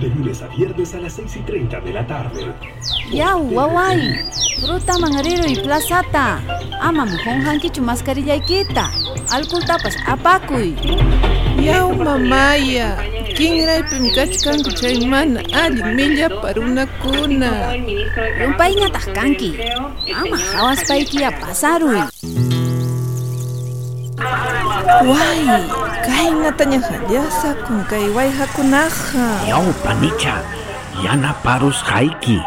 De lunes a viernes a las 6 y 30 de la tarde. Yau, waway. Fruta mangarero y plazata. Ama mujón hankichu mascarillaykita. Alcohol tapas apakuy. Yaw mamaya, kinraypim kachkanku chay mana allin millaparunakuna. Rumpayñataq kanki. Ama hawaspaykiya pasaruy. Way, Kaynatañaja llashakun kay wayhakunaqa parus yanaparusqayki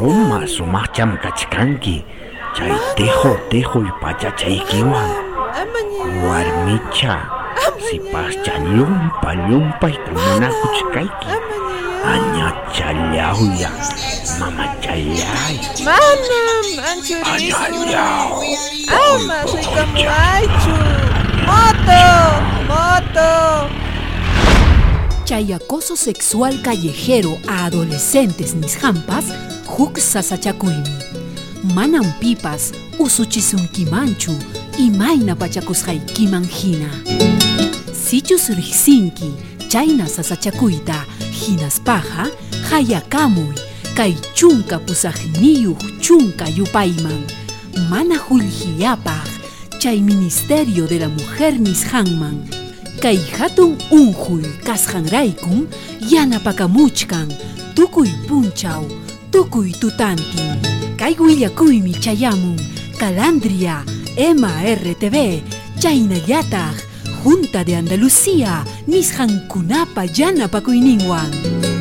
Roma sumaqcham kachkanki chay tejo tejoy kiwa warmicha ya, mama llumpaykununakuchkayki añachallawlla mamachallay manam anchurismun ama rikamuaychu Chay acoso sexual callejero a adolescentes nishampas huk sasachakuymi. Manan pipas usuchisunkimanchu imayna pachakusqaykiman hina. Sichus riqsinki chayna sasachakuyta hinaspaqa hayakamuy kay chunka chunka yupayman. Mana hullhiyapaq chay Ministerio de la Mujer nishanman kay hatun unjuy kasqanraykun yanapakamuchkan tukuy punchaw tukuy tutantin. Kay willakuymi chayamun Calandria Ema RTV chaynallataq Junta de Andalucía nisqankunapa yanapakuyninwan